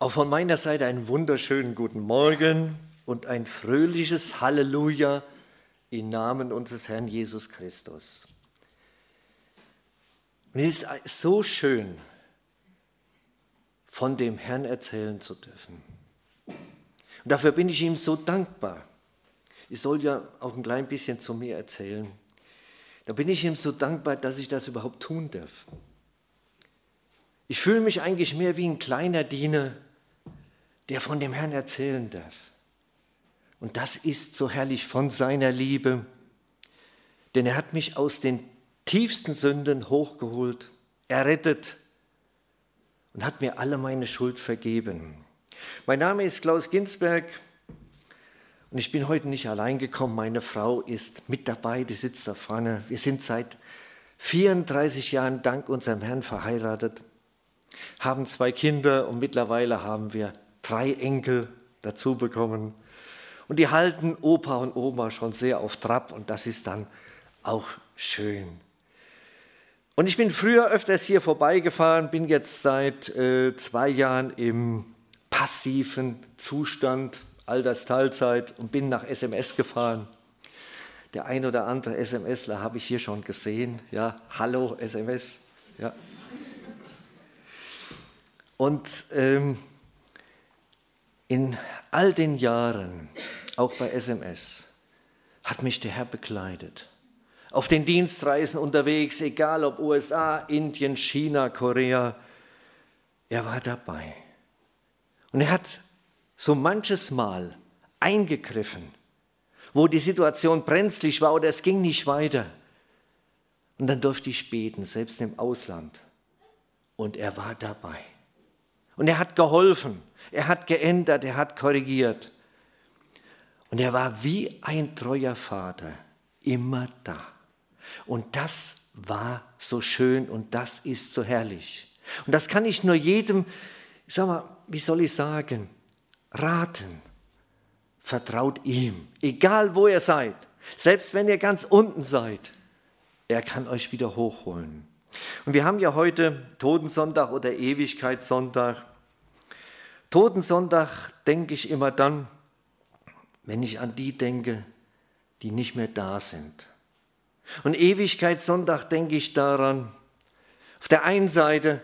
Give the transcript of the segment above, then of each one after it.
Auch von meiner Seite einen wunderschönen guten Morgen und ein fröhliches Halleluja im Namen unseres Herrn Jesus Christus. Es ist so schön, von dem Herrn erzählen zu dürfen. Und dafür bin ich ihm so dankbar. Ich soll ja auch ein klein bisschen zu mir erzählen. Da bin ich ihm so dankbar, dass ich das überhaupt tun darf. Ich fühle mich eigentlich mehr wie ein kleiner Diener, der von dem Herrn erzählen darf. Und das ist so herrlich von seiner Liebe, denn er hat mich aus den tiefsten Sünden hochgeholt, errettet und hat mir alle meine Schuld vergeben. Mein Name ist Klaus Ginsberg und ich bin heute nicht allein gekommen. Meine Frau ist mit dabei, die sitzt da vorne. Wir sind seit 34 Jahren dank unserem Herrn verheiratet, haben zwei Kinder und mittlerweile haben wir drei Enkel dazu bekommen. Und die halten Opa und Oma schon sehr auf Trab und das ist dann auch schön. Und ich bin früher öfters hier vorbeigefahren, bin jetzt seit äh, zwei Jahren im passiven Zustand, Altersteilzeit und bin nach SMS gefahren. Der ein oder andere SMSler habe ich hier schon gesehen. Ja, hallo SMS. Ja. Und ähm, in all den Jahren, auch bei SMS, hat mich der Herr bekleidet. Auf den Dienstreisen unterwegs, egal ob USA, Indien, China, Korea, er war dabei. Und er hat so manches Mal eingegriffen, wo die Situation brenzlig war oder es ging nicht weiter. Und dann durfte ich beten, selbst im Ausland. Und er war dabei. Und er hat geholfen, er hat geändert, er hat korrigiert. Und er war wie ein treuer Vater immer da. Und das war so schön und das ist so herrlich. Und das kann ich nur jedem, sag mal, wie soll ich sagen, raten. Vertraut ihm, egal wo ihr seid, selbst wenn ihr ganz unten seid, er kann euch wieder hochholen. Und wir haben ja heute Totensonntag oder Ewigkeitssonntag. Totensonntag denke ich immer dann, wenn ich an die denke, die nicht mehr da sind. Und Ewigkeitssonntag denke ich daran, auf der einen Seite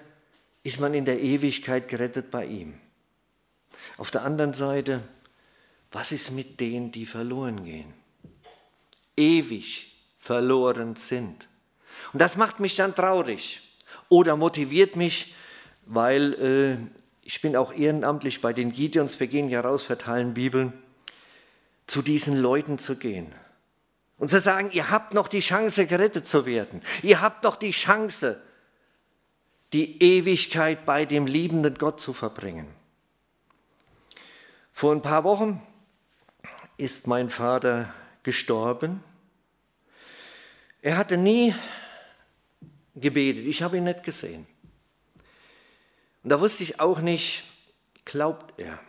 ist man in der Ewigkeit gerettet bei ihm. Auf der anderen Seite, was ist mit denen, die verloren gehen? Ewig verloren sind. Und das macht mich dann traurig oder motiviert mich, weil äh, ich bin auch ehrenamtlich bei den Gideons, wir gehen ja raus, verteilen Bibeln, zu diesen Leuten zu gehen und zu sagen, ihr habt noch die Chance, gerettet zu werden. Ihr habt noch die Chance, die Ewigkeit bei dem liebenden Gott zu verbringen. Vor ein paar Wochen ist mein Vater gestorben. Er hatte nie gebetet, ich habe ihn nicht gesehen. Und da wusste ich auch nicht, glaubt er.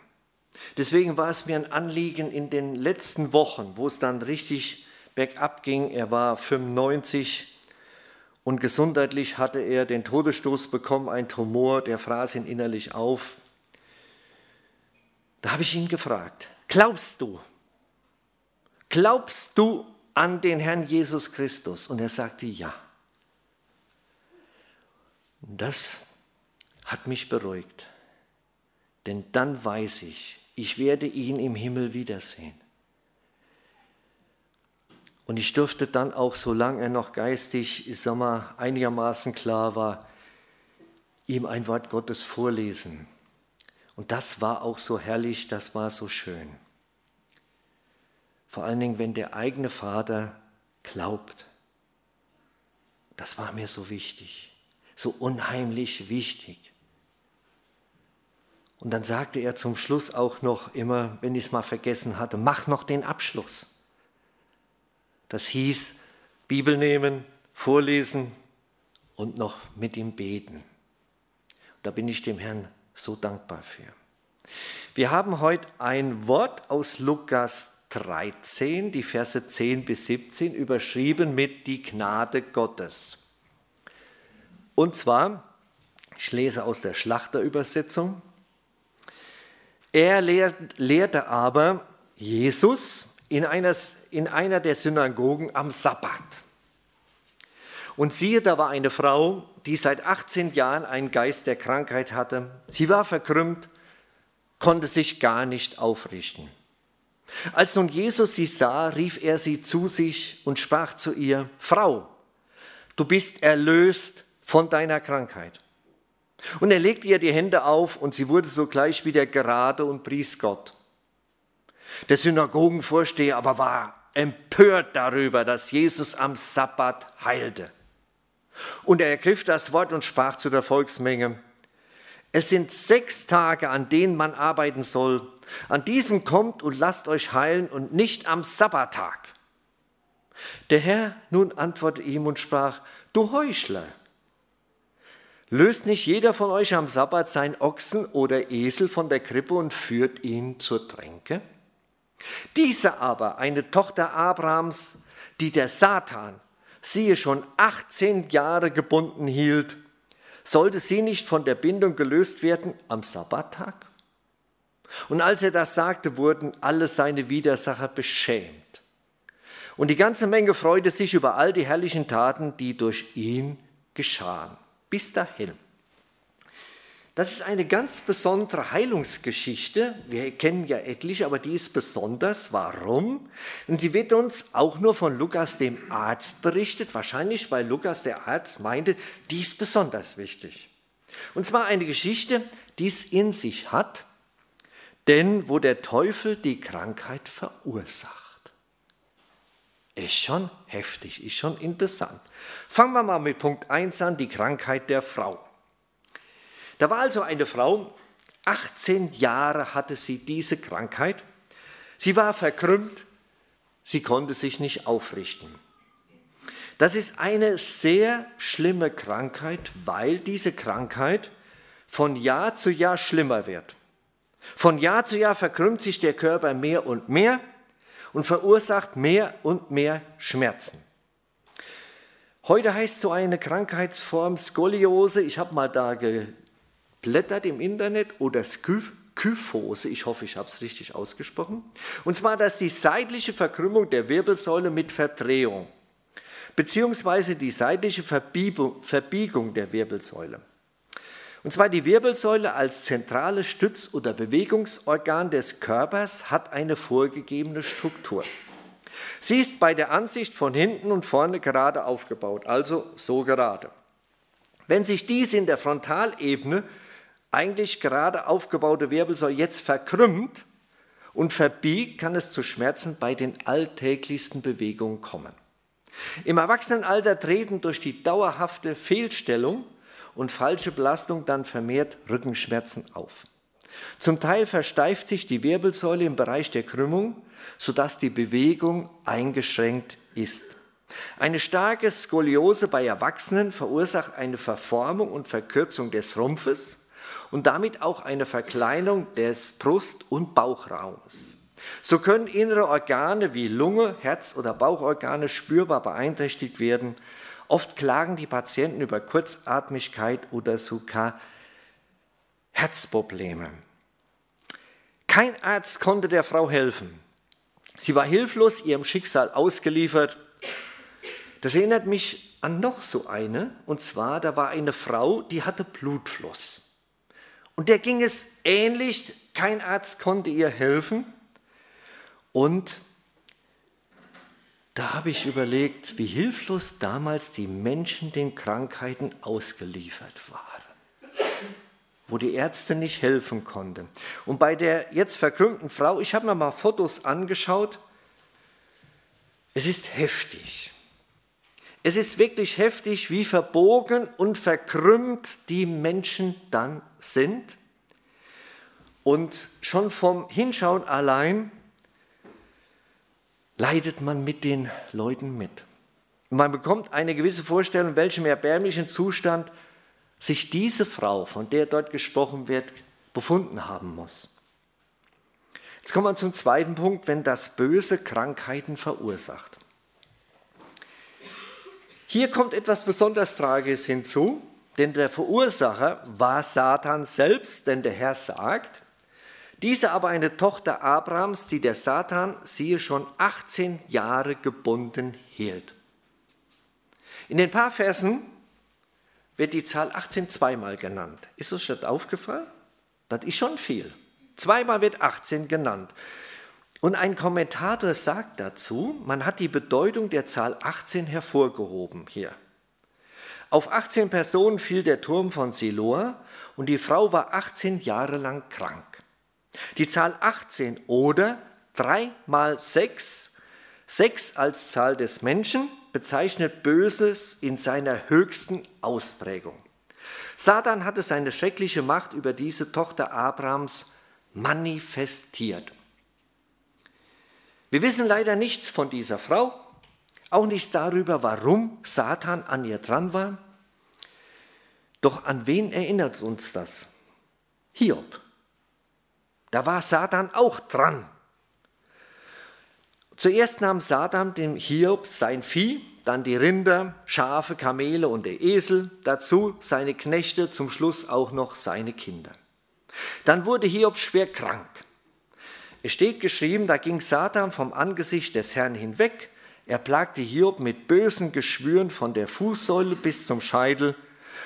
Deswegen war es mir ein Anliegen in den letzten Wochen, wo es dann richtig bergab ging, er war 95 und gesundheitlich hatte er den Todesstoß bekommen, ein Tumor, der fraß ihn innerlich auf. Da habe ich ihn gefragt, glaubst du, glaubst du an den Herrn Jesus Christus? Und er sagte ja. Das hat mich beruhigt. Denn dann weiß ich, ich werde ihn im Himmel wiedersehen. Und ich durfte dann auch, solange er noch geistig, ich sag mal, einigermaßen klar war, ihm ein Wort Gottes vorlesen. Und das war auch so herrlich, das war so schön. Vor allen Dingen, wenn der eigene Vater glaubt. Das war mir so wichtig, so unheimlich wichtig. Und dann sagte er zum Schluss auch noch immer, wenn ich es mal vergessen hatte, mach noch den Abschluss. Das hieß, Bibel nehmen, vorlesen und noch mit ihm beten. Da bin ich dem Herrn so dankbar für. Wir haben heute ein Wort aus Lukas 13, die Verse 10 bis 17, überschrieben mit die Gnade Gottes. Und zwar, ich lese aus der Schlachterübersetzung, Er lehrte aber Jesus in einer, in einer der Synagogen am Sabbat. Und siehe, da war eine Frau, die seit 18 Jahren einen Geist der Krankheit hatte. Sie war verkrümmt, konnte sich gar nicht aufrichten. Als nun Jesus sie sah, rief er sie zu sich und sprach zu ihr, Frau, du bist erlöst von deiner Krankheit. Und er legte ihr die Hände auf und sie wurde sogleich wieder gerade und pries Gott. Der Synagogenvorsteher aber war empört darüber, dass Jesus am Sabbat heilte. Und er ergriff das Wort und sprach zu der Volksmenge, es sind sechs Tage, an denen man arbeiten soll. An diesem kommt und lasst euch heilen und nicht am Sabbattag. Der Herr nun antwortete ihm und sprach, du Heuchler, löst nicht jeder von euch am Sabbat sein Ochsen oder Esel von der Krippe und führt ihn zur Tränke? Diese aber, eine Tochter Abrahams, die der Satan, siehe schon 18 Jahre gebunden hielt, sollte sie nicht von der Bindung gelöst werden am Sabbattag? Und als er das sagte, wurden alle seine Widersacher beschämt. Und die ganze Menge freute sich über all die herrlichen Taten, die durch ihn geschahen. Bis dahin. Das ist eine ganz besondere Heilungsgeschichte. Wir kennen ja etliche, aber die ist besonders. Warum? Und die wird uns auch nur von Lukas dem Arzt berichtet. Wahrscheinlich, weil Lukas der Arzt meinte, die ist besonders wichtig. Und zwar eine Geschichte, die es in sich hat, denn wo der Teufel die Krankheit verursacht. Ist schon heftig, ist schon interessant. Fangen wir mal mit Punkt 1 an, die Krankheit der Frau. Da war also eine Frau, 18 Jahre hatte sie diese Krankheit. Sie war verkrümmt, sie konnte sich nicht aufrichten. Das ist eine sehr schlimme Krankheit, weil diese Krankheit von Jahr zu Jahr schlimmer wird. Von Jahr zu Jahr verkrümmt sich der Körper mehr und mehr und verursacht mehr und mehr Schmerzen. Heute heißt so eine Krankheitsform Skoliose. Ich habe mal da blättert im Internet oder Kyphose, ich hoffe, ich habe es richtig ausgesprochen. Und zwar, dass die seitliche Verkrümmung der Wirbelsäule mit Verdrehung, beziehungsweise die seitliche Verbiegung, Verbiegung der Wirbelsäule. Und zwar die Wirbelsäule als zentrales Stütz- oder Bewegungsorgan des Körpers hat eine vorgegebene Struktur. Sie ist bei der Ansicht von hinten und vorne gerade aufgebaut, also so gerade. Wenn sich dies in der Frontalebene eigentlich gerade aufgebaute Wirbelsäule jetzt verkrümmt und verbiegt, kann es zu Schmerzen bei den alltäglichsten Bewegungen kommen. Im Erwachsenenalter treten durch die dauerhafte Fehlstellung und falsche Belastung dann vermehrt Rückenschmerzen auf. Zum Teil versteift sich die Wirbelsäule im Bereich der Krümmung, sodass die Bewegung eingeschränkt ist. Eine starke Skoliose bei Erwachsenen verursacht eine Verformung und Verkürzung des Rumpfes, und damit auch eine Verkleinerung des Brust- und Bauchraumes. So können innere Organe wie Lunge, Herz- oder Bauchorgane spürbar beeinträchtigt werden. Oft klagen die Patienten über Kurzatmigkeit oder sogar Herzprobleme. Kein Arzt konnte der Frau helfen. Sie war hilflos ihrem Schicksal ausgeliefert. Das erinnert mich an noch so eine, und zwar, da war eine Frau, die hatte Blutfluss. Und der ging es ähnlich, kein Arzt konnte ihr helfen. Und da habe ich überlegt, wie hilflos damals die Menschen den Krankheiten ausgeliefert waren, wo die Ärzte nicht helfen konnten. Und bei der jetzt verkrümmten Frau, ich habe mir mal Fotos angeschaut, es ist heftig. Es ist wirklich heftig, wie verbogen und verkrümmt die Menschen dann sind. Und schon vom Hinschauen allein leidet man mit den Leuten mit. Man bekommt eine gewisse Vorstellung, in welchem erbärmlichen Zustand sich diese Frau, von der dort gesprochen wird, befunden haben muss. Jetzt kommen wir zum zweiten Punkt, wenn das Böse Krankheiten verursacht. Hier kommt etwas besonders Tragisches hinzu, denn der Verursacher war Satan selbst, denn der Herr sagt, Diese aber eine Tochter Abrahams, die der Satan, siehe schon 18 Jahre gebunden hielt. In den paar Versen wird die Zahl 18 zweimal genannt. Ist euch das aufgefallen? Das ist schon viel. Zweimal wird 18 genannt. Und ein Kommentator sagt dazu, man hat die Bedeutung der Zahl 18 hervorgehoben hier. Auf 18 Personen fiel der Turm von Siloa und die Frau war 18 Jahre lang krank. Die Zahl 18 oder 3 mal 6, 6 als Zahl des Menschen, bezeichnet Böses in seiner höchsten Ausprägung. Satan hatte seine schreckliche Macht über diese Tochter Abrahams manifestiert. Wir wissen leider nichts von dieser Frau, auch nichts darüber, warum Satan an ihr dran war. Doch an wen erinnert uns das? Hiob. Da war Satan auch dran. Zuerst nahm Satan dem Hiob sein Vieh, dann die Rinder, Schafe, Kamele und der Esel, dazu seine Knechte, zum Schluss auch noch seine Kinder. Dann wurde Hiob schwer krank. Es steht geschrieben, da ging Satan vom Angesicht des Herrn hinweg, er plagte Hiob mit bösen Geschwüren von der Fußsäule bis zum Scheitel,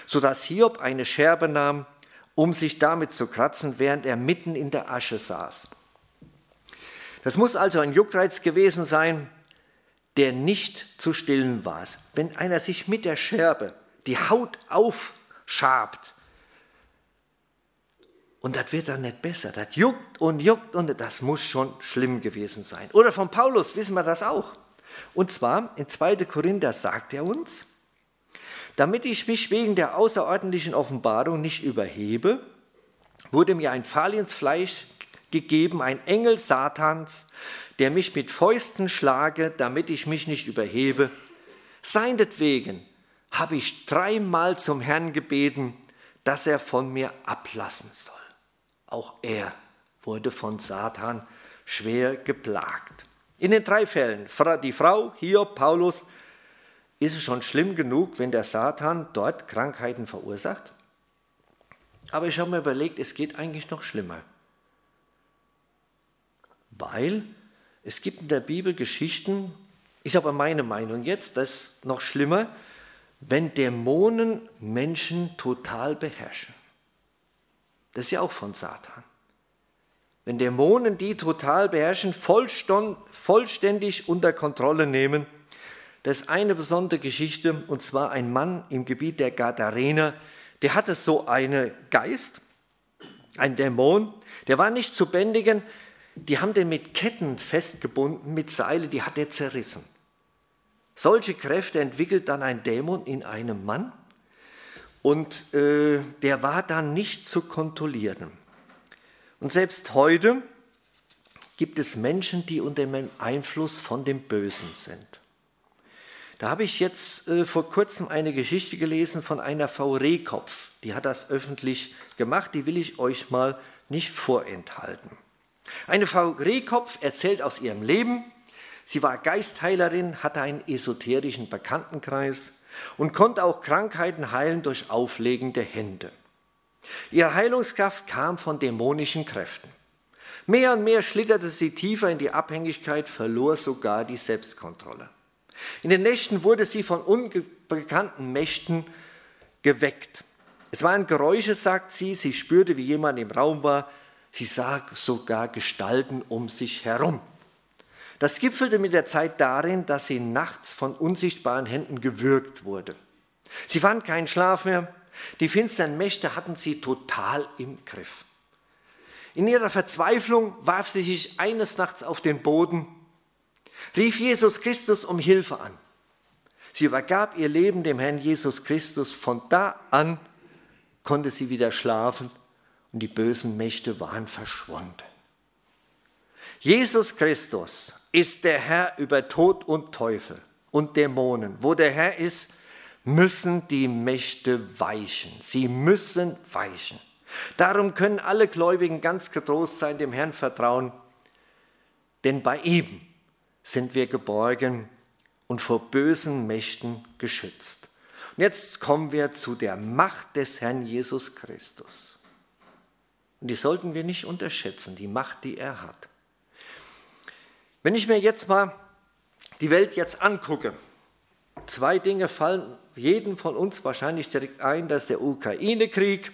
sodass Hiob eine Scherbe nahm, um sich damit zu kratzen, während er mitten in der Asche saß. Das muss also ein Juckreiz gewesen sein, der nicht zu stillen war. Wenn einer sich mit der Scherbe die Haut aufschabt, und das wird dann nicht besser. Das juckt und juckt und das muss schon schlimm gewesen sein. Oder von Paulus wissen wir das auch. Und zwar in 2. Korinther sagt er uns, damit ich mich wegen der außerordentlichen Offenbarung nicht überhebe, wurde mir ein Pfahl ins Fleisch gegeben, ein Engel Satans, der mich mit Fäusten schlage, damit ich mich nicht überhebe. Seinetwegen habe ich dreimal zum Herrn gebeten, dass er von mir ablassen soll. Auch er wurde von Satan schwer geplagt. In den drei Fällen, die Frau, hier Paulus, ist es schon schlimm genug, wenn der Satan dort Krankheiten verursacht? Aber ich habe mir überlegt, es geht eigentlich noch schlimmer. Weil es gibt in der Bibel Geschichten, ist aber meine Meinung jetzt, das ist noch schlimmer, wenn Dämonen Menschen total beherrschen. Das ist ja auch von Satan. Wenn Dämonen die total beherrschen, vollständig unter Kontrolle nehmen, das ist eine besondere Geschichte, und zwar ein Mann im Gebiet der Gadarener, der hatte so einen Geist, ein Dämon, der war nicht zu bändigen, die haben den mit Ketten festgebunden, mit Seile, die hat er zerrissen. Solche Kräfte entwickelt dann ein Dämon in einem Mann und äh, der war dann nicht zu kontrollieren. Und selbst heute gibt es Menschen, die unter dem Einfluss von dem Bösen sind. Da habe ich jetzt äh, vor kurzem eine Geschichte gelesen von einer Frau Rehkopf. Die hat das öffentlich gemacht, die will ich euch mal nicht vorenthalten. Eine Frau Rehkopf erzählt aus ihrem Leben. Sie war Geistheilerin, hatte einen esoterischen Bekanntenkreis und konnte auch Krankheiten heilen durch Auflegen der Hände. Ihre Heilungskraft kam von dämonischen Kräften. Mehr und mehr schlitterte sie tiefer in die Abhängigkeit, verlor sogar die Selbstkontrolle. In den Nächten wurde sie von unbekannten Mächten geweckt. Es waren Geräusche, sagt sie, sie spürte, wie jemand im Raum war, sie sah sogar Gestalten um sich herum. Das gipfelte mit der Zeit darin, dass sie nachts von unsichtbaren Händen gewürgt wurde. Sie fand keinen Schlaf mehr. Die finsteren Mächte hatten sie total im Griff. In ihrer Verzweiflung warf sie sich eines Nachts auf den Boden, rief Jesus Christus um Hilfe an. Sie übergab ihr Leben dem Herrn Jesus Christus. Von da an konnte sie wieder schlafen und die bösen Mächte waren verschwunden. Jesus Christus ist der Herr über Tod und Teufel und Dämonen. Wo der Herr ist, müssen die Mächte weichen. Sie müssen weichen. Darum können alle Gläubigen ganz getrost sein, dem Herrn vertrauen, denn bei ihm sind wir geborgen und vor bösen Mächten geschützt. Und jetzt kommen wir zu der Macht des Herrn Jesus Christus. Und die sollten wir nicht unterschätzen, die Macht, die er hat. Wenn ich mir jetzt mal die Welt jetzt angucke, zwei Dinge fallen jedem von uns wahrscheinlich direkt ein, das ist der Ukraine-Krieg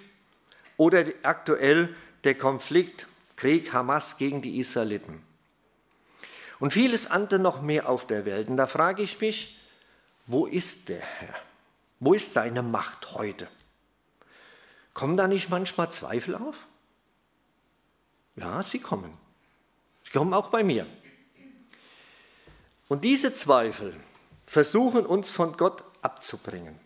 oder aktuell der Konflikt, Krieg Hamas gegen die Israeliten. Und vieles andere noch mehr auf der Welt. Und da frage ich mich, wo ist der Herr? Wo ist seine Macht heute? Kommen da nicht manchmal Zweifel auf? Ja, sie kommen. Sie kommen auch bei mir. Und diese Zweifel versuchen uns von Gott abzubringen.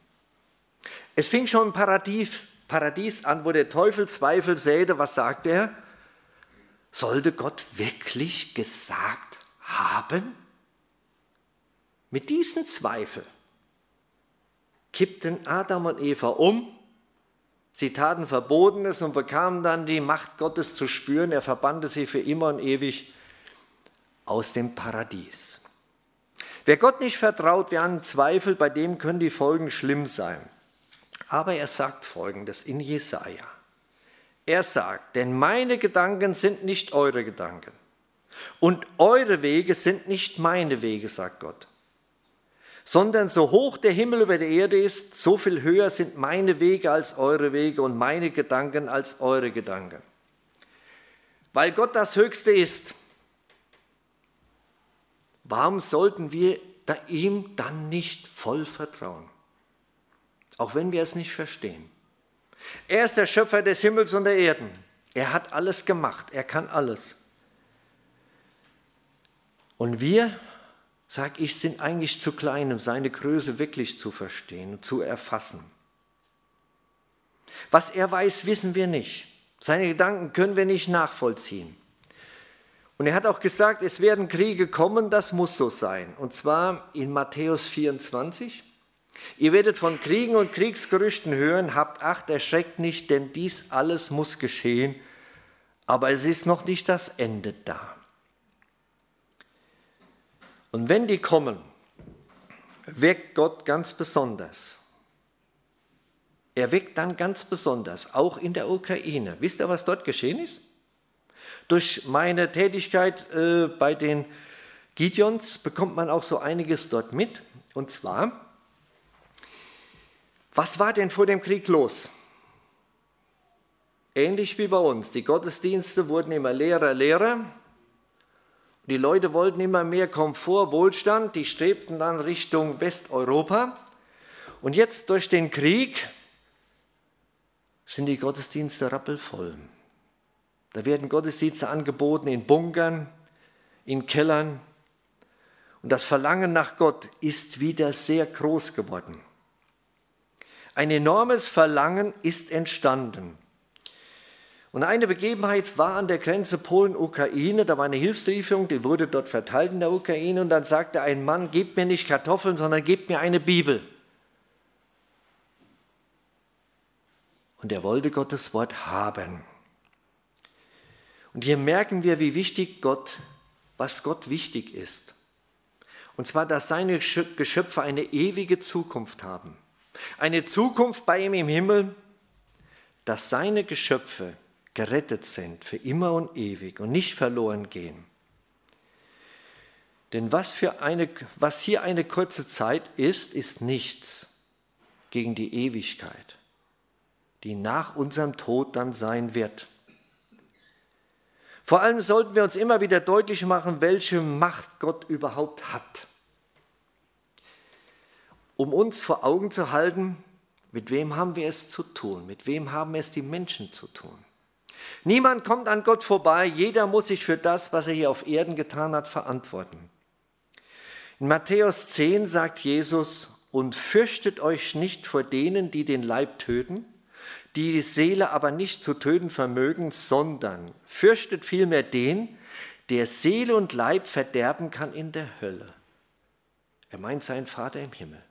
Es fing schon im Paradies, Paradies an, wo der Teufel Zweifel säte. Was sagt er? Sollte Gott wirklich gesagt haben? Mit diesen Zweifeln kippten Adam und Eva um. Sie taten Verbotenes und bekamen dann die Macht Gottes zu spüren. Er verbannte sie für immer und ewig aus dem Paradies. Wer Gott nicht vertraut, wer an Zweifel, bei dem können die Folgen schlimm sein. Aber er sagt folgendes in Jesaja. Er sagt, denn meine Gedanken sind nicht eure Gedanken und eure Wege sind nicht meine Wege, sagt Gott. Sondern so hoch der Himmel über der Erde ist, so viel höher sind meine Wege als eure Wege und meine Gedanken als eure Gedanken. Weil Gott das Höchste ist, Warum sollten wir ihm dann nicht voll vertrauen? Auch wenn wir es nicht verstehen. Er ist der Schöpfer des Himmels und der Erden. Er hat alles gemacht. Er kann alles. Und wir, sag ich, sind eigentlich zu klein, um seine Größe wirklich zu verstehen und zu erfassen. Was er weiß, wissen wir nicht. Seine Gedanken können wir nicht nachvollziehen. Und er hat auch gesagt, es werden Kriege kommen, das muss so sein. Und zwar in Matthäus 24. Ihr werdet von Kriegen und Kriegsgerüchten hören, habt Acht, erschreckt nicht, denn dies alles muss geschehen, aber es ist noch nicht das Ende da. Und wenn die kommen, weckt Gott ganz besonders. Er weckt dann ganz besonders, auch in der Ukraine. Wisst ihr, was dort geschehen ist? Durch meine Tätigkeit äh, bei den Gideons bekommt man auch so einiges dort mit. Und zwar, was war denn vor dem Krieg los? Ähnlich wie bei uns. Die Gottesdienste wurden immer leerer, leerer. Die Leute wollten immer mehr Komfort, Wohlstand. Die strebten dann Richtung Westeuropa. Und jetzt durch den Krieg sind die Gottesdienste rappelvoll. Da werden Gottesdienste angeboten in Bunkern, in Kellern. Und das Verlangen nach Gott ist wieder sehr groß geworden. Ein enormes Verlangen ist entstanden. Und eine Begebenheit war an der Grenze Polen-Ukraine, da war eine Hilfslieferung, die wurde dort verteilt in der Ukraine und dann sagte ein Mann, gebt mir nicht Kartoffeln, sondern gebt mir eine Bibel. Und er wollte Gottes Wort haben. Und hier merken wir, wie wichtig Gott, was Gott wichtig ist. Und zwar, dass seine Geschöpfe eine ewige Zukunft haben. Eine Zukunft bei ihm im Himmel, dass seine Geschöpfe gerettet sind für immer und ewig und nicht verloren gehen. Denn was, für eine, was hier eine kurze Zeit ist, ist nichts gegen die Ewigkeit, die nach unserem Tod dann sein wird. Vor allem sollten wir uns immer wieder deutlich machen, welche Macht Gott überhaupt hat. Um uns vor Augen zu halten, mit wem haben wir es zu tun? Mit wem haben es die Menschen zu tun? Niemand kommt an Gott vorbei, jeder muss sich für das, was er hier auf Erden getan hat, verantworten. In Matthäus 10 sagt Jesus, und fürchtet euch nicht vor denen, die den Leib töten, die die Seele aber nicht zu töten vermögen, sondern fürchtet vielmehr den, der Seele und Leib verderben kann in der Hölle. Er meint seinen Vater im Himmel.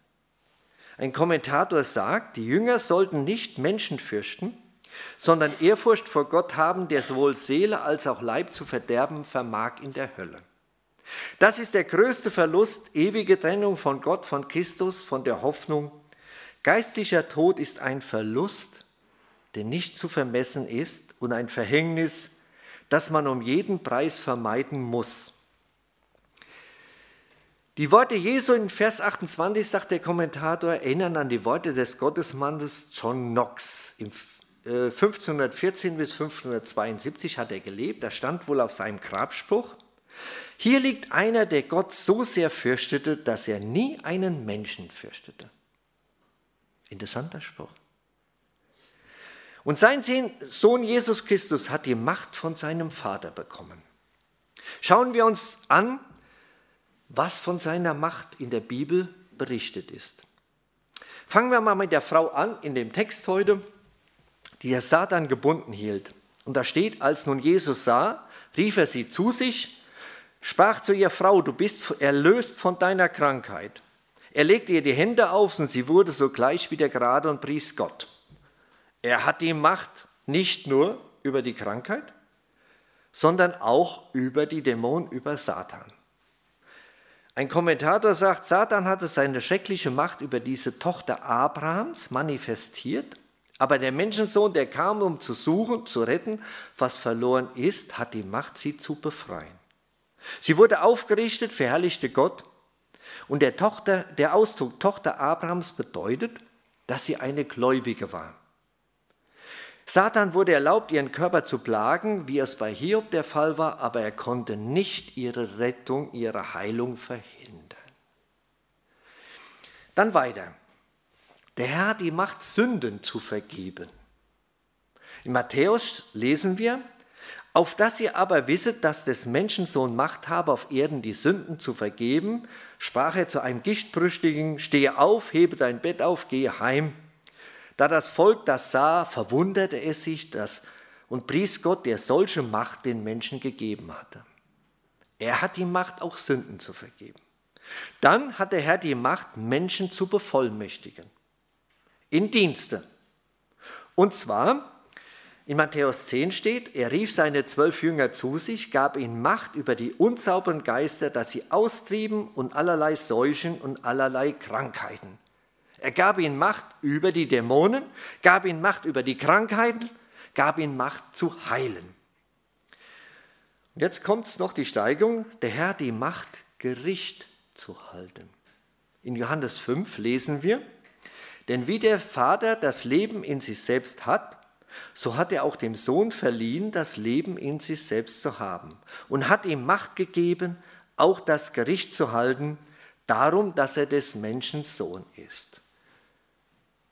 Ein Kommentator sagt, die Jünger sollten nicht Menschen fürchten, sondern Ehrfurcht vor Gott haben, der sowohl Seele als auch Leib zu verderben vermag in der Hölle. Das ist der größte Verlust, ewige Trennung von Gott, von Christus, von der Hoffnung. Geistlicher Tod ist ein Verlust, der nicht zu vermessen ist und ein Verhängnis, das man um jeden Preis vermeiden muss. Die Worte Jesu in Vers 28, sagt der Kommentator, erinnern an die Worte des Gottesmannes John Knox. Im 1514 äh, bis 1572 hat er gelebt, da stand wohl auf seinem Grabspruch, hier liegt einer, der Gott so sehr fürchtete, dass er nie einen Menschen fürchtete. Interessanter Spruch. Und sein Sohn Jesus Christus hat die Macht von seinem Vater bekommen. Schauen wir uns an, was von seiner Macht in der Bibel berichtet ist. Fangen wir mal mit der Frau an in dem Text heute, die der Satan gebunden hielt. Und da steht, als nun Jesus sah, rief er sie zu sich, sprach zu ihr Frau, du bist erlöst von deiner Krankheit. Er legte ihr die Hände auf und sie wurde sogleich wieder gerade und pries Gott. Er hat die Macht nicht nur über die Krankheit, sondern auch über die Dämonen, über Satan. Ein Kommentator sagt, Satan hatte seine schreckliche Macht über diese Tochter Abrahams manifestiert, aber der Menschensohn, der kam, um zu suchen, zu retten, was verloren ist, hat die Macht, sie zu befreien. Sie wurde aufgerichtet, verherrlichte Gott und der, Tochter, der Ausdruck Tochter Abrahams bedeutet, dass sie eine Gläubige war. Satan wurde erlaubt, ihren Körper zu plagen, wie es bei Hiob der Fall war, aber er konnte nicht ihre Rettung, ihre Heilung verhindern. Dann weiter. Der Herr hat die Macht, Sünden zu vergeben. In Matthäus lesen wir, auf dass ihr aber wisset, dass des Menschensohn Macht habe, auf Erden die Sünden zu vergeben, sprach er zu einem Gichtbrüstigen, stehe auf, hebe dein Bett auf, gehe heim. Da das Volk das sah, verwunderte es sich das und pries Gott, der solche Macht den Menschen gegeben hatte. Er hat die Macht, auch Sünden zu vergeben. Dann hat der Herr die Macht, Menschen zu bevollmächtigen. In Dienste. Und zwar, in Matthäus 10 steht, er rief seine zwölf Jünger zu sich, gab ihnen Macht über die unsauberen Geister, dass sie austrieben und allerlei Seuchen und allerlei Krankheiten. Er gab ihnen Macht über die Dämonen, gab ihnen Macht über die Krankheiten, gab ihnen Macht zu heilen. Und jetzt kommt noch die Steigung, der Herr die Macht, Gericht zu halten. In Johannes 5 lesen wir, denn wie der Vater das Leben in sich selbst hat, so hat er auch dem Sohn verliehen, das Leben in sich selbst zu haben und hat ihm Macht gegeben, auch das Gericht zu halten, darum, dass er des Menschen Sohn ist.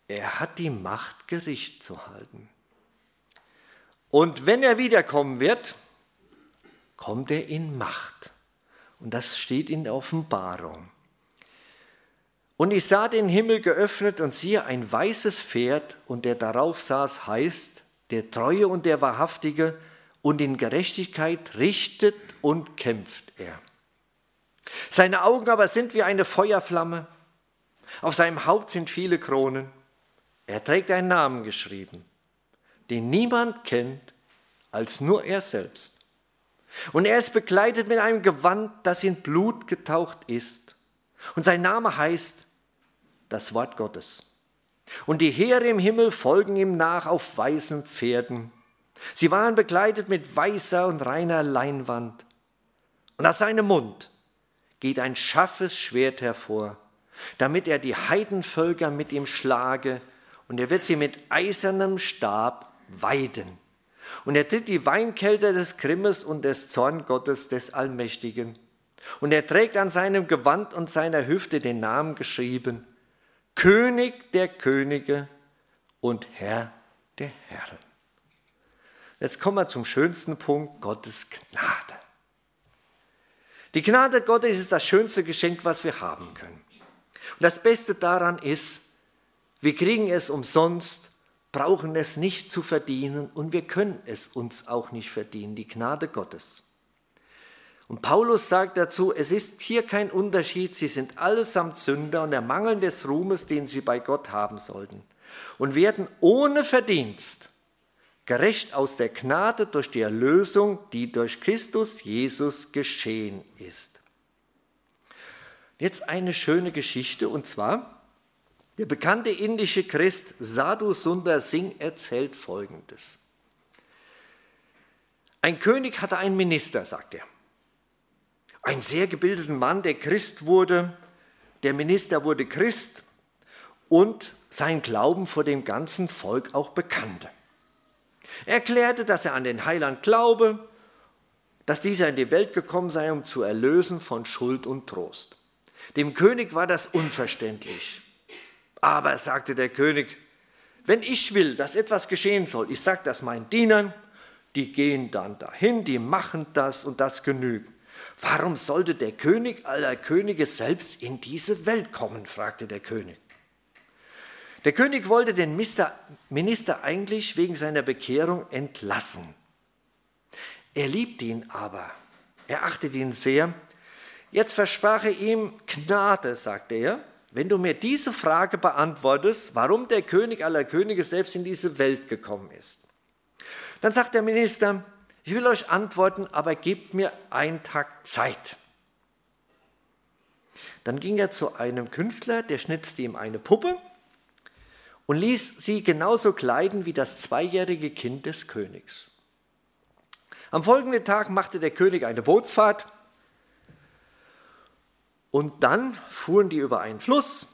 Er hat die Macht, Gericht zu halten. Und wenn er wiederkommen wird, kommt er in Macht. Und das steht in der Offenbarung. Und ich sah den Himmel geöffnet und siehe ein weißes Pferd und der darauf saß heißt, der Treue und der Wahrhaftige und in Gerechtigkeit richtet und kämpft er. Seine Augen aber sind wie eine Feuerflamme, auf seinem Haupt sind viele Kronen er trägt einen Namen geschrieben, den niemand kennt als nur er selbst. Und er ist bekleidet mit einem Gewand, das in Blut getaucht ist. Und sein Name heißt das Wort Gottes. Und die Heere im Himmel folgen ihm nach auf weißen Pferden. Sie waren bekleidet mit weißer und reiner Leinwand. Und aus seinem Mund geht ein scharfes Schwert hervor, damit er die Heidenvölker mit ihm schlage und er wird sie mit eisernem Stab weiden. Und er tritt die Weinkelter des Grimmes und des Zorngottes des Allmächtigen. Und er trägt an seinem Gewand und seiner Hüfte den Namen geschrieben, König der Könige und Herr der Herren. Jetzt kommen wir zum schönsten Punkt, Gottes Gnade. Die Gnade Gottes ist das schönste Geschenk, was wir haben können. Und das Beste daran ist, wir kriegen es umsonst, brauchen es nicht zu verdienen und wir können es uns auch nicht verdienen, die Gnade Gottes. Und Paulus sagt dazu, es ist hier kein Unterschied, sie sind allesamt Sünder und ermangeln des Ruhmes, den sie bei Gott haben sollten, und werden ohne Verdienst gerecht aus der Gnade durch die Erlösung, die durch Christus Jesus geschehen ist. Jetzt eine schöne Geschichte, und zwar Der bekannte indische Christ Sadhu Sundar Singh erzählt Folgendes. Ein König hatte einen Minister, sagt er. Ein sehr gebildeten Mann, der Christ wurde. Der Minister wurde Christ und sein Glauben vor dem ganzen Volk auch bekannte. Er erklärte, dass er an den Heiland glaube, dass dieser in die Welt gekommen sei, um zu erlösen von Schuld und Trost. Dem König war das unverständlich. Aber, sagte der König, wenn ich will, dass etwas geschehen soll, ich sage das meinen Dienern, die gehen dann dahin, die machen das und das genügt. Warum sollte der König aller Könige selbst in diese Welt kommen? fragte der König. Der König wollte den Minister eigentlich wegen seiner Bekehrung entlassen. Er liebte ihn aber, er achtete ihn sehr. Jetzt versprach er ihm Gnade, sagte er, wenn du mir diese Frage beantwortest, warum der König aller Könige selbst in diese Welt gekommen ist. Dann sagt der Minister, ich will euch antworten, aber gebt mir einen Tag Zeit. Dann ging er zu einem Künstler, der schnitzte ihm eine Puppe und ließ sie genauso kleiden wie das zweijährige Kind des Königs. Am folgenden Tag machte der König eine Bootsfahrt und dann fuhren die über einen Fluss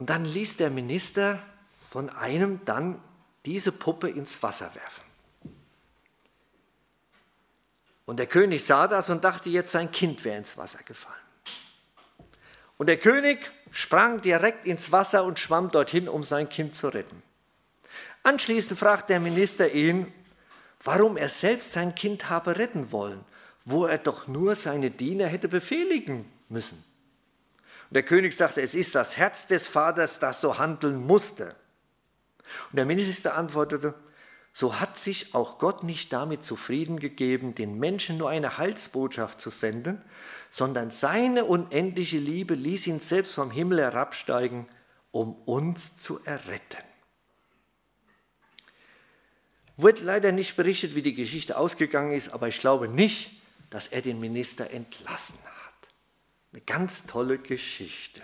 und dann ließ der Minister von einem dann diese Puppe ins Wasser werfen. Und der König sah das und dachte jetzt, sein Kind wäre ins Wasser gefallen. Und der König sprang direkt ins Wasser und schwamm dorthin, um sein Kind zu retten. Anschließend fragte der Minister ihn, warum er selbst sein Kind habe retten wollen, wo er doch nur seine Diener hätte befehligen müssen. Und der König sagte, es ist das Herz des Vaters, das so handeln musste. Und der Minister antwortete, so hat sich auch Gott nicht damit zufrieden gegeben, den Menschen nur eine Heilsbotschaft zu senden, sondern seine unendliche Liebe ließ ihn selbst vom Himmel herabsteigen, um uns zu erretten. Wird leider nicht berichtet, wie die Geschichte ausgegangen ist, aber ich glaube nicht, dass er den Minister entlassen hat. Eine ganz tolle Geschichte.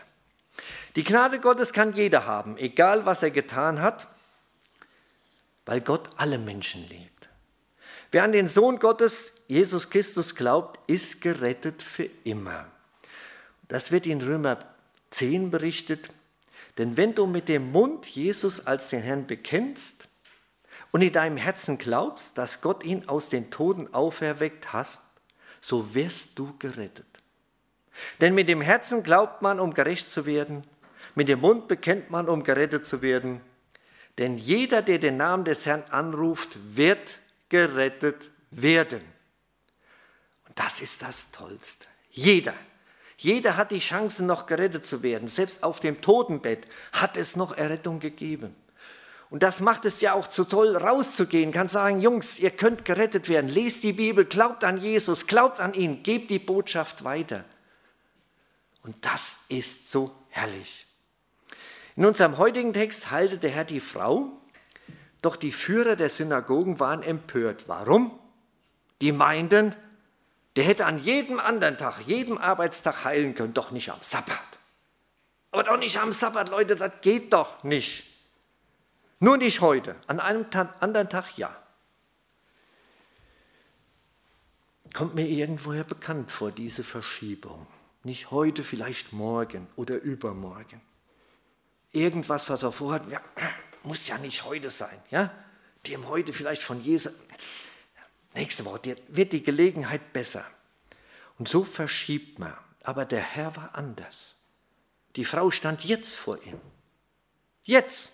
Die Gnade Gottes kann jeder haben, egal was er getan hat weil Gott alle Menschen liebt. Wer an den Sohn Gottes, Jesus Christus, glaubt, ist gerettet für immer. Das wird in Römer 10 berichtet. Denn wenn du mit dem Mund Jesus als den Herrn bekennst und in deinem Herzen glaubst, dass Gott ihn aus den Toten auferweckt hast, so wirst du gerettet. Denn mit dem Herzen glaubt man, um gerecht zu werden, mit dem Mund bekennt man, um gerettet zu werden. Denn jeder, der den Namen des Herrn anruft, wird gerettet werden. Und das ist das Tollste. Jeder. Jeder hat die Chance, noch gerettet zu werden. Selbst auf dem Totenbett hat es noch Errettung gegeben. Und das macht es ja auch zu toll, rauszugehen, kann sagen, Jungs, ihr könnt gerettet werden. Lest die Bibel, glaubt an Jesus, glaubt an ihn, gebt die Botschaft weiter. Und das ist so herrlich. In unserem heutigen Text haltet der Herr die Frau, doch die Führer der Synagogen waren empört. Warum? Die meinten, der hätte an jedem anderen Tag, jedem Arbeitstag heilen können, doch nicht am Sabbat. Aber doch nicht am Sabbat, Leute, das geht doch nicht. Nur nicht heute, an einem anderen Tag ja. Kommt mir irgendwoher bekannt vor, diese Verschiebung. Nicht heute, vielleicht morgen oder übermorgen irgendwas, was er vorhat, ja, muss ja nicht heute sein, ja? Dem heute vielleicht von Jesus. Nächste Woche wird die Gelegenheit besser. Und so verschiebt man. Aber der Herr war anders. Die Frau stand jetzt vor ihm. Jetzt.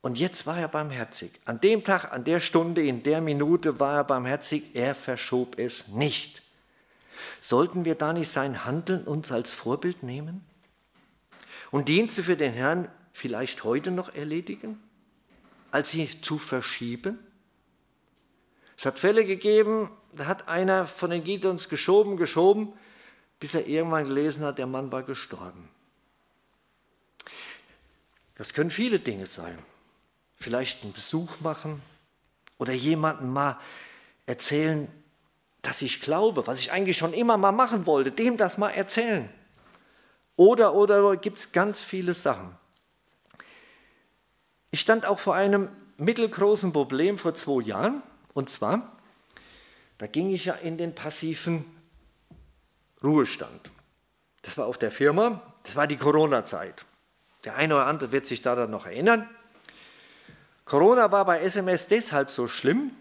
Und jetzt war er barmherzig. An dem Tag, an der Stunde, in der Minute war er barmherzig. Er verschob es nicht. Sollten wir da nicht sein Handeln uns als Vorbild nehmen? Und Dienste für den Herrn vielleicht heute noch erledigen, als sie zu verschieben? Es hat Fälle gegeben, da hat einer von den Gideons geschoben, geschoben, bis er irgendwann gelesen hat, der Mann war gestorben. Das können viele Dinge sein. Vielleicht einen Besuch machen oder jemandem mal erzählen, dass ich glaube, was ich eigentlich schon immer mal machen wollte, dem das mal erzählen. Oder, oder gibt es ganz viele Sachen. Ich stand auch vor einem mittelgroßen Problem vor zwei Jahren. Und zwar, da ging ich ja in den passiven Ruhestand. Das war auf der Firma, das war die Corona-Zeit. Der eine oder andere wird sich daran noch erinnern. Corona war bei SMS deshalb so schlimm,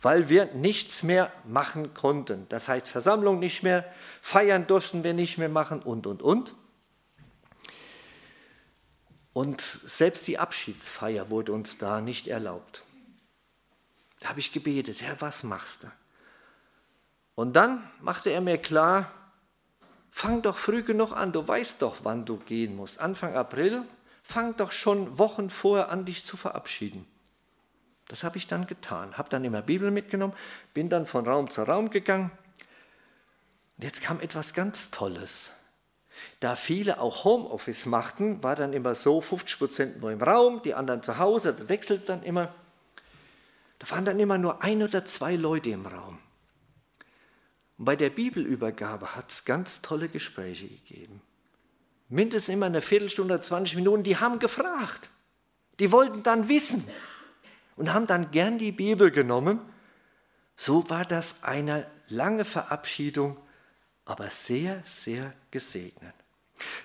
weil wir nichts mehr machen konnten. Das heißt, Versammlung nicht mehr, feiern durften wir nicht mehr machen und, und, und. Und selbst die Abschiedsfeier wurde uns da nicht erlaubt. Da habe ich gebetet, Herr, was machst du? Und dann machte er mir klar, fang doch früh genug an, du weißt doch, wann du gehen musst. Anfang April, fang doch schon Wochen vorher an, dich zu verabschieden. Das habe ich dann getan, habe dann immer Bibel mitgenommen, bin dann von Raum zu Raum gegangen. Und jetzt kam etwas ganz Tolles. Da viele auch Homeoffice machten, war dann immer so, 50 Prozent nur im Raum, die anderen zu Hause, das wechselt dann immer. Da waren dann immer nur ein oder zwei Leute im Raum. Und bei der Bibelübergabe hat es ganz tolle Gespräche gegeben. Mindestens immer eine Viertelstunde, 20 Minuten, die haben gefragt. Die wollten dann wissen und haben dann gern die Bibel genommen. So war das eine lange Verabschiedung aber sehr, sehr gesegnet.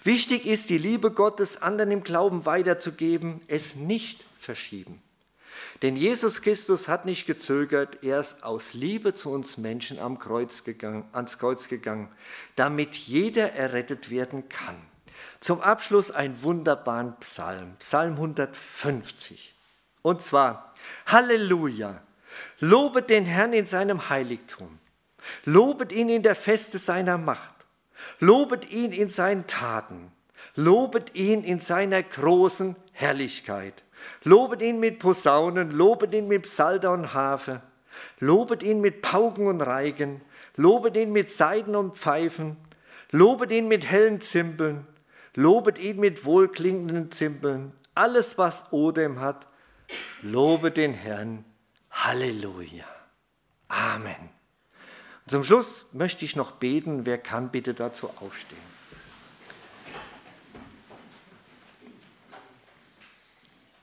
Wichtig ist, die Liebe Gottes anderen im Glauben weiterzugeben, es nicht verschieben. Denn Jesus Christus hat nicht gezögert, er ist aus Liebe zu uns Menschen am Kreuz gegangen, ans Kreuz gegangen, damit jeder errettet werden kann. Zum Abschluss einen wunderbaren Psalm, Psalm 150. Und zwar, Halleluja, lobet den Herrn in seinem Heiligtum. Lobet ihn in der Feste seiner Macht. Lobet ihn in seinen Taten. Lobet ihn in seiner großen Herrlichkeit. Lobet ihn mit Posaunen, lobet ihn mit Psalter und Harfe. Lobet ihn mit Pauken und Reigen. Lobet ihn mit Seiden und Pfeifen. Lobet ihn mit hellen Zimbeln. Lobet ihn mit wohlklingenden Zimbeln. Alles, was Odem hat, lobet den Herrn. Halleluja. Amen. Zum Schluss möchte ich noch beten. Wer kann, bitte dazu aufstehen.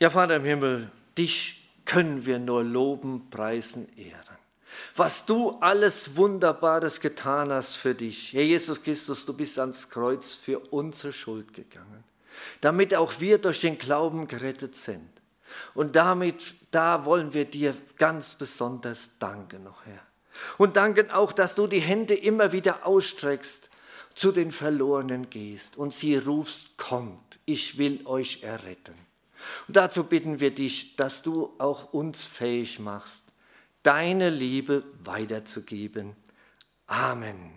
Ja, Vater im Himmel, dich können wir nur loben, preisen, ehren. Was du alles Wunderbares getan hast für dich. Herr Jesus Christus, du bist ans Kreuz für unsere Schuld gegangen, damit auch wir durch den Glauben gerettet sind. Und damit, da wollen wir dir ganz besonders danken noch, Herr. Und danken auch, dass du die Hände immer wieder ausstreckst, zu den Verlorenen gehst und sie rufst, kommt, ich will euch erretten. Und dazu bitten wir dich, dass du auch uns fähig machst, deine Liebe weiterzugeben. Amen.